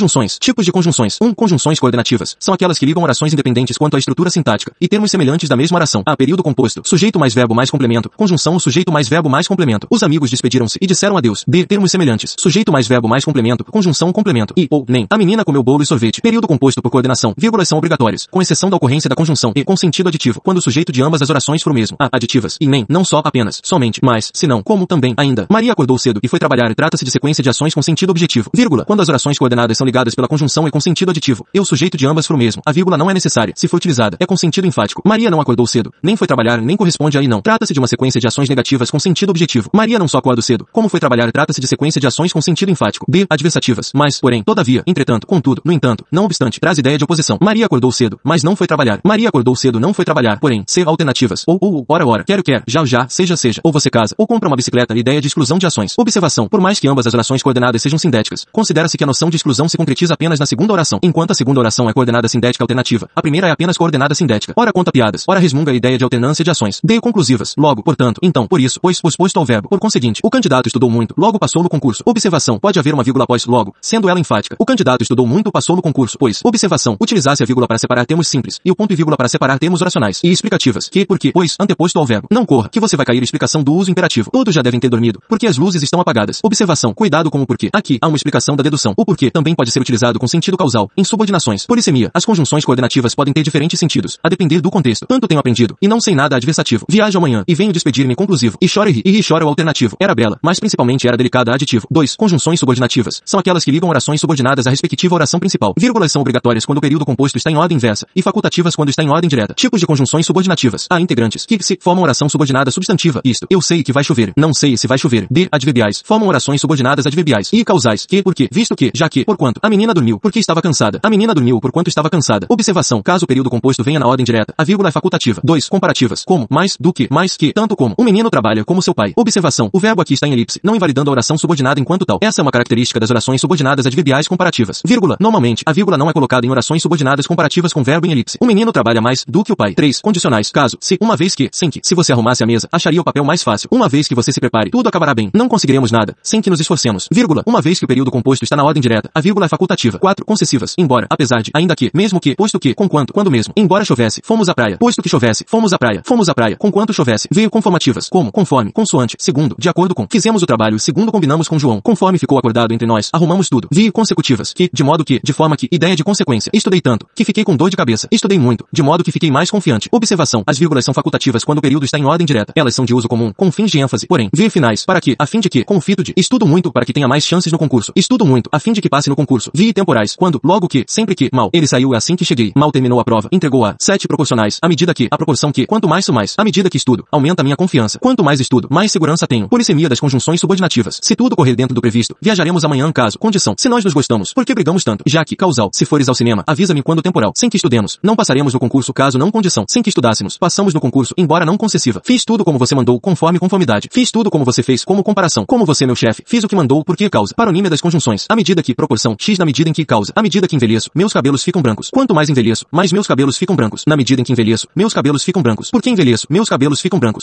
Conjunções. Tipos de conjunções. 1. Um, conjunções coordenativas. São aquelas que ligam orações independentes quanto à estrutura sintática e termos semelhantes da mesma oração. A. Período composto. Sujeito mais verbo mais complemento. Conjunção sujeito mais verbo mais complemento. Os amigos despediram-se e disseram adeus. B. Termos semelhantes. Sujeito mais verbo mais complemento. Conjunção complemento. E ou nem. A menina comeu bolo e sorvete. Período composto por coordenação. Vírgulas são obrigatórios, com exceção da ocorrência da conjunção e com sentido aditivo, quando o sujeito de ambas as orações for o mesmo. A. Aditivas. E nem. Não só apenas. Somente. Mas. Se não. Como também. Ainda. Maria acordou cedo e foi trabalhar. Trata-se de sequência de ações com sentido objetivo. Vírgula. Quando as orações coordenadas são ligadas pela conjunção e com sentido aditivo. E o sujeito de ambas for o mesmo. A vírgula não é necessária. Se for utilizada, é com sentido enfático. Maria não acordou cedo, nem foi trabalhar, nem corresponde a e não. Trata-se de uma sequência de ações negativas com sentido objetivo. Maria não só acorda cedo, como foi trabalhar, trata-se de sequência de ações com sentido enfático. B. Adversativas. Mas, porém, todavia, entretanto, contudo, no entanto, não obstante, traz ideia de oposição. Maria acordou cedo, mas não foi trabalhar. Maria acordou cedo, não foi trabalhar. Porém, C. Alternativas. Ou, ou, ora, ora, quero, quer, já, já, seja, seja. Ou você casa, ou compra uma bicicleta. Ideia de exclusão de ações. Observação. Por mais que ambas as orações coordenadas sejam sindéticas, considera-se que a noção de exclusão se concretiza apenas na segunda oração, enquanto a segunda oração é coordenada sindética alternativa. A primeira é apenas coordenada sindética. Ora conta piadas, ora resmunga a ideia de alternância de ações. D. Conclusivas. Logo, portanto, então, por isso, pois, posposto ao verbo. Por conseguinte, o candidato estudou muito, logo passou no concurso. Observação. Pode haver uma vírgula após logo, sendo ela enfática. O candidato estudou muito, passou no concurso, pois, observação, utilizasse a vírgula para separar termos simples, e o ponto e vírgula para separar termos oracionais. E explicativas. Que, porque, pois, anteposto ao verbo. Não corra, que você vai cair explicação do uso imperativo. Todos já devem ter dormido, porque as luzes estão apagadas. Observação. Cuidado com o porquê. Aqui, há uma explicação da dedução. O porquê também pode ser utilizado com sentido causal, em subordinações. Polissemia. As conjunções coordenativas podem ter diferentes sentidos, a depender do contexto. Tanto tenho aprendido, e não sei nada adversativo. Viajo amanhã, e venho despedir-me conclusivo. E chora e ri, e ri chora o alternativo. Era bela, mas principalmente era delicada aditivo. 2. Conjunções subordinativas. São aquelas que ligam orações subordinadas à respectiva oração principal. Vírgulas são obrigatórias quando o período composto está em ordem inversa, e facultativas quando está em ordem direta. Tipos de conjunções subordinativas. A. Integrantes, que se formam oração subordinada substantiva. Isto, eu sei que vai chover, não sei se vai chover. B. Adverbiais, formam orações subordinadas adverbiais. E causais, que, porque, visto que, já que, porquanto, a menina dormiu, porque estava cansada. A menina dormiu porquanto estava cansada. Observação, caso o período composto venha na ordem direta, a vírgula é facultativa. 2. Comparativas, como, mais, do que, mais que, tanto como. O menino trabalha como seu pai. Observação, o verbo aqui está em elipse, não invalidando a oração subordinada enquanto tal. Essa é uma característica das orações subordinadas adverbiais comparativas. Vírgula, normalmente, a vírgula não é colocada em orações subordinadas comparativas com verbo em elipse. O menino trabalha mais do que o pai. 3. Condicionais, caso, se, uma vez que, sem que, se você arrumasse a mesa, acharia o papel mais fácil. Uma vez que você se prepare, tudo acabará bem. Não conseguiremos nada, sem que nos esforcemos. Vírgula, uma vez que o período composto está na ordem direta, a vírgula facultativa. 4. Concessivas, embora, apesar de, ainda que, mesmo que, posto que, conquanto, quando mesmo, embora chovesse, fomos à praia. Posto que chovesse, fomos à praia. Fomos à praia, conquanto chovesse. Veio conformativas, como, conforme, consoante, segundo, de acordo com, fizemos o trabalho, segundo combinamos com João, conforme ficou acordado entre nós, arrumamos tudo. Vi consecutivas, que, de modo que, de forma que, ideia de consequência. Estudei tanto, que fiquei com dor de cabeça. Estudei muito, de modo que fiquei mais confiante. Observação, as vírgulas são facultativas quando o período está em ordem direta. Elas são de uso comum, com fins de ênfase. Porém, vir finais, para que, a fim de que, confito de, estudo muito para que tenha mais chances no concurso. Estudo muito, a fim de que passe no concurso. Vi temporais, quando, logo que, sempre que, mal, ele saiu é assim que cheguei. Mal terminou a prova, entregou a, sete proporcionais, à medida que, a proporção que, quanto mais sou mais, à medida que estudo, aumenta minha confiança. Quanto mais estudo, mais segurança tenho. Polissemia das conjunções subordinativas. Se tudo correr dentro do previsto, viajaremos amanhã caso, condição. Se nós nos gostamos, por que brigamos tanto? Já que, causal, se fores ao cinema, avisa-me quando temporal. Sem que estudemos, não passaremos no concurso caso não condição. Sem que estudássemos, passamos no concurso, embora não concessiva. Fiz tudo como você mandou, conforme conformidade. Fiz tudo como você fez, como comparação. Como você, meu chefe, fiz o que mandou, por que causa. Paronímia das conjunções. À medida que, proporção, x na medida em que causa. À medida que envelheço, meus cabelos ficam brancos. Quanto mais envelheço, mais meus cabelos ficam brancos. Na medida em que envelheço, meus cabelos ficam brancos. Por que envelheço, meus cabelos ficam brancos.